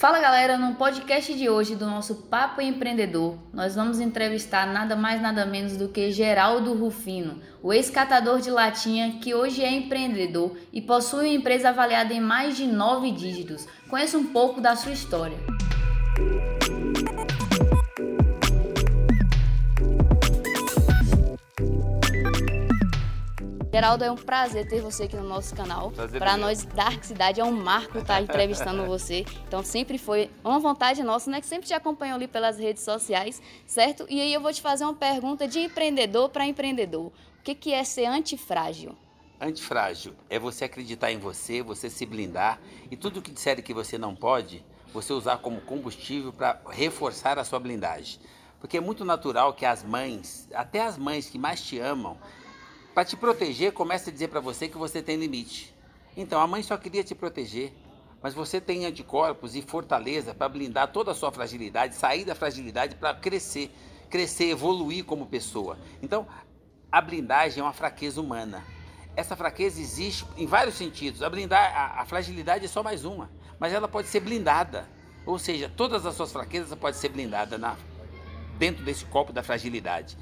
Fala galera, no podcast de hoje do nosso Papo Empreendedor, nós vamos entrevistar nada mais nada menos do que Geraldo Rufino, o ex-catador de latinha que hoje é empreendedor e possui uma empresa avaliada em mais de nove dígitos. Conheça um pouco da sua história. Geraldo, é um prazer ter você aqui no nosso canal. Para nós, Dark Cidade, é um marco estar tá entrevistando você. Então, sempre foi uma vontade nossa, né? Que sempre te acompanhou ali pelas redes sociais, certo? E aí eu vou te fazer uma pergunta de empreendedor para empreendedor. O que, que é ser antifrágil? Antifrágil é você acreditar em você, você se blindar e tudo que disserem que você não pode, você usar como combustível para reforçar a sua blindagem. Porque é muito natural que as mães, até as mães que mais te amam, para te proteger, começa a dizer para você que você tem limite. Então, a mãe só queria te proteger, mas você tem anticorpos e fortaleza para blindar toda a sua fragilidade, sair da fragilidade para crescer, crescer, evoluir como pessoa. Então, a blindagem é uma fraqueza humana. Essa fraqueza existe em vários sentidos. A, blindar, a, a fragilidade é só mais uma, mas ela pode ser blindada. Ou seja, todas as suas fraquezas podem ser blindadas na, dentro desse copo da fragilidade.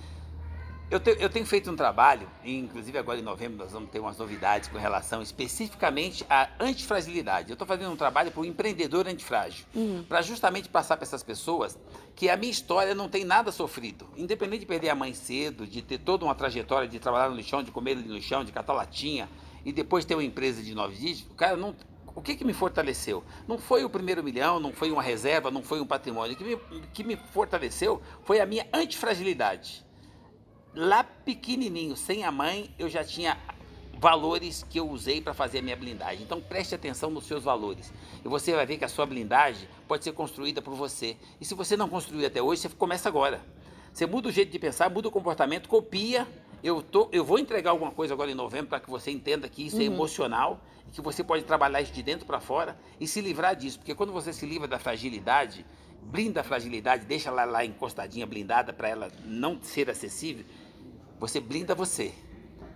Eu, te, eu, tenho feito um trabalho, inclusive agora em novembro nós vamos ter umas novidades com relação especificamente à antifragilidade. Eu estou fazendo um trabalho para o empreendedor antifrágil, uhum. para justamente passar para essas pessoas que a minha história não tem nada sofrido. Independente de perder a mãe cedo, de ter toda uma trajetória de trabalhar no lixão, de comer no lixão, de catar latinha, e depois ter uma empresa de nove dígitos, cara, não, o que, que me fortaleceu? Não foi o primeiro milhão, não foi uma reserva, não foi um patrimônio. O que me, que me fortaleceu foi a minha antifragilidade lá pequenininho, sem a mãe, eu já tinha valores que eu usei para fazer a minha blindagem. Então preste atenção nos seus valores. E você vai ver que a sua blindagem pode ser construída por você. E se você não construiu até hoje, você começa agora. Você muda o jeito de pensar, muda o comportamento, copia. Eu, tô, eu vou entregar alguma coisa agora em novembro para que você entenda que isso é uhum. é emocional e que você pode trabalhar isso de dentro para fora e se livrar disso. Porque quando você se livra da fragilidade, blinda a fragilidade, deixa ela lá encostadinha, blindada para ela não ser acessível, você blinda você,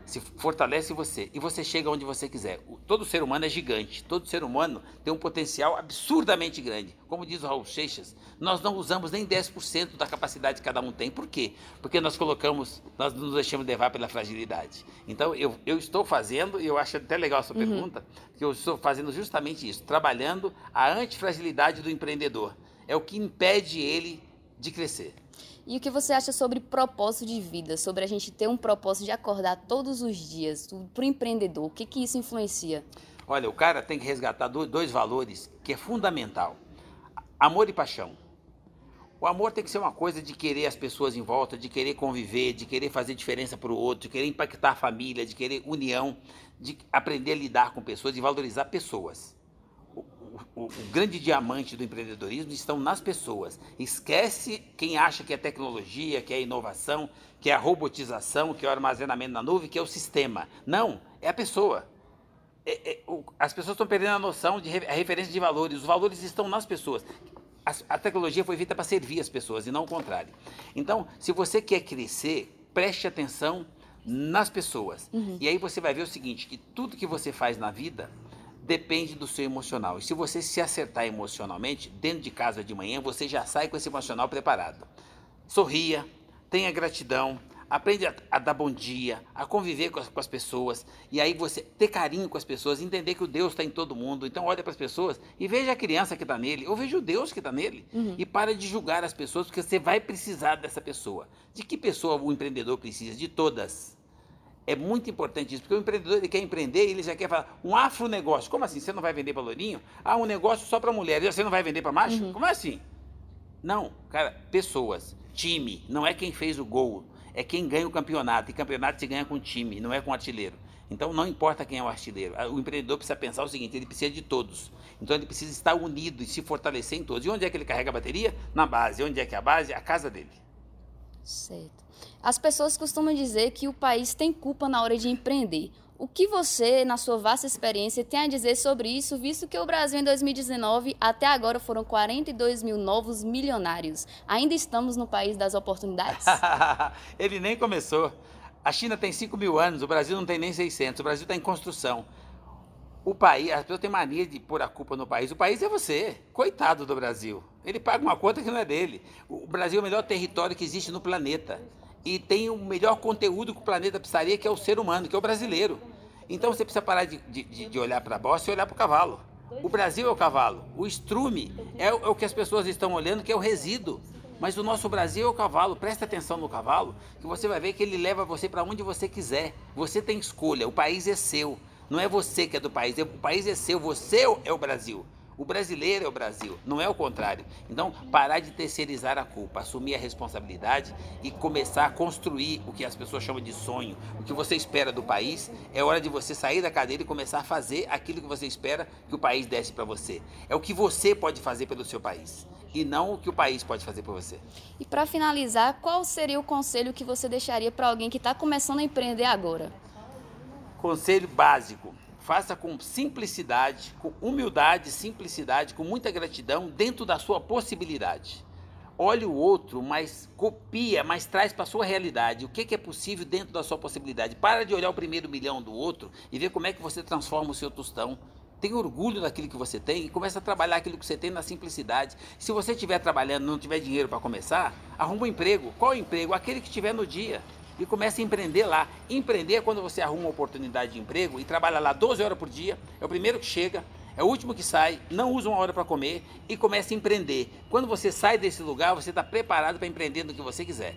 se fortalece você e você chega onde você quiser. Todo ser humano é gigante, todo ser humano tem um potencial absurdamente grande. Como diz o Raul Seixas, nós não usamos nem 10% da capacidade que cada um tem. Por quê? Porque nós colocamos, nós nos deixamos levar pela fragilidade. Então eu, eu estou fazendo, e eu acho até legal a sua uhum. pergunta, que eu estou fazendo justamente isso, trabalhando a antifragilidade do empreendedor. É o que impede ele de crescer. E o que você acha sobre propósito de vida, sobre a gente ter um propósito de acordar todos os dias, para o empreendedor? O que, que isso influencia? Olha, o cara tem que resgatar dois valores que é fundamental: amor e paixão. O amor tem que ser uma coisa de querer as pessoas em volta, de querer conviver, de querer fazer diferença para o outro, de querer impactar a família, de querer união, de aprender a lidar com pessoas, de valorizar pessoas o, o, grande diamante do empreendedorismo estão nas pessoas. Esquece quem acha que é tecnologia, que é inovação, que é a robotização, que é o armazenamento na nuvem, que é o sistema. Não, é a pessoa. É, é, o, as pessoas estão perdendo a noção de a referência de valores. Os valores estão nas pessoas. A, a tecnologia foi feita para servir as pessoas e não o contrário. Então, se você quer crescer, preste atenção nas pessoas. Uhum. E aí você vai ver o seguinte, que tudo que você faz na vida depende do seu emocional. E se você se acertar emocionalmente, dentro de casa de manhã, você já sai com esse emocional preparado. Sorria, tenha gratidão, aprende a, a dar bom dia, a conviver com as, com as, pessoas, e aí você ter carinho com as pessoas, entender que o Deus está em todo mundo. Então olha para as pessoas e veja a criança que está nele, ou veja o Deus que está nele, uhum. e para de julgar as pessoas, porque você vai precisar dessa pessoa. De que pessoa o empreendedor precisa? De todas. É muito importante isso, porque o empreendedor ele quer empreender e ele já quer falar um afronegócio. Como assim? Você não vai vender para lourinho? Ah, um negócio só para mulher. E você não vai vender para macho? Uhum. Como assim? Não, cara, pessoas, time, não é quem fez o gol, é quem ganha o campeonato. E campeonato se ganha com time, não é com artilheiro. Então não importa quem é o artilheiro. O empreendedor precisa pensar o seguinte: ele precisa de todos. Então ele precisa estar unido e se fortalecer em todos. E onde é que ele carrega a bateria? Na base. Onde é que é a base? A casa dele. Certo. As pessoas costumam dizer que o país tem culpa na hora de empreender. O que você, na sua vasta experiência, tem a dizer sobre isso, visto que o Brasil em 2019 até agora foram 42 mil novos milionários? Ainda estamos no país das oportunidades? Ele nem começou. A China tem 5 mil anos, o Brasil não tem nem 600, o Brasil está em construção. O país, as pessoas têm mania de pôr a culpa no país. O país é você. Coitado do Brasil. Ele paga uma conta que não é dele. O Brasil é o melhor território que existe no planeta. E tem o melhor conteúdo que o planeta precisaria, que é o ser humano, que é o brasileiro. Então você precisa parar de, de, de olhar para a bosta e olhar para o cavalo. O Brasil é o cavalo. O estrume é, é o que as pessoas estão olhando, que é o resíduo. Mas o nosso Brasil é o cavalo. Presta atenção no cavalo, que você vai ver que ele leva você para onde você quiser. Você tem escolha. O país é seu. Não é você que é do país, é, o país é seu, você é o Brasil. O brasileiro é o Brasil, não é o contrário. Então, parar de terceirizar a culpa, assumir a responsabilidade e começar a construir o que as pessoas chamam de sonho, o que você espera do país. É hora de você sair da cadeira e começar a fazer aquilo que você espera que o país desse para você. É o que você pode fazer pelo seu país e não o que o país pode fazer por você. E para finalizar, qual seria o conselho que você deixaria para alguém que está começando a empreender agora? Conselho básico: faça com simplicidade, com humildade, simplicidade, com muita gratidão, dentro da sua possibilidade. Olhe o outro, mas copia, mas traz para a sua realidade. O que, que é possível dentro da sua possibilidade. Para de olhar o primeiro milhão do outro e ver como é que você transforma o seu tostão. Tenha orgulho daquilo que você tem e começa a trabalhar aquilo que você tem na simplicidade. Se você estiver trabalhando e não tiver dinheiro para começar, arruma um emprego. Qual é emprego? Aquele que tiver no dia e comece a empreender lá. Empreender é quando você arruma uma oportunidade de emprego e trabalha lá 12 horas por dia, é o primeiro que chega, é o último que sai, não usa uma hora para comer e começa a empreender. Quando você sai desse lugar, você está preparado para empreender no que você quiser.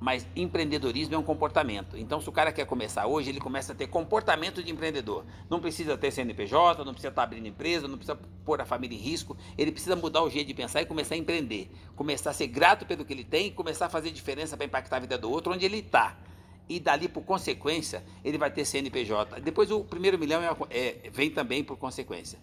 Mas empreendedorismo é um comportamento. Então, se o cara quer começar hoje, ele começa a ter comportamento de empreendedor. Não precisa ter CNPJ, não precisa estar abrindo empresa, não precisa pôr a família em risco. Ele precisa mudar o jeito de pensar e começar a empreender. Começar a ser grato pelo que ele tem e começar a fazer diferença para impactar a vida do outro onde ele está. E dali, por consequência, ele vai ter CNPJ. Depois, o primeiro milhão é, é, vem também por consequência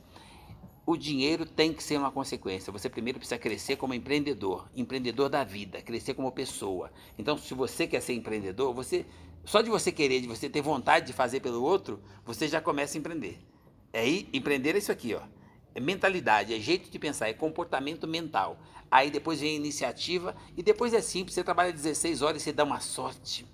o dinheiro tem que ser uma consequência. Você primeiro precisa crescer como empreendedor, empreendedor da vida, crescer como pessoa. Então, se você quer ser empreendedor, você só de você querer, de você ter vontade de fazer pelo outro, você já começa a empreender. Aí, é empreender é isso aqui, ó. É mentalidade, é jeito de pensar, é comportamento mental. Aí depois vem a iniciativa e depois é simples, você trabalha 16 horas e você dá uma sorte.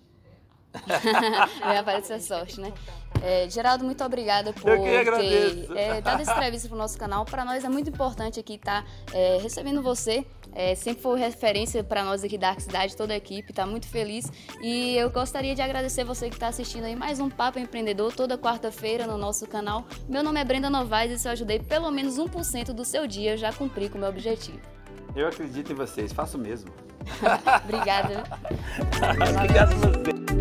Vai aparecer a sorte, né? É, Geraldo, muito obrigada por ter é, dado essa entrevista para o nosso canal. Para nós é muito importante aqui estar tá, é, recebendo você. É, sempre foi referência para nós aqui da Arc Cidade, toda a equipe, está muito feliz. E eu gostaria de agradecer você que está assistindo aí mais um Papo Empreendedor, toda quarta-feira no nosso canal. Meu nome é Brenda Novaes e se eu ajudei pelo menos 1% do seu dia, eu já cumpri com o meu objetivo. Eu acredito em vocês, faço mesmo. Obrigada. Obrigado a você.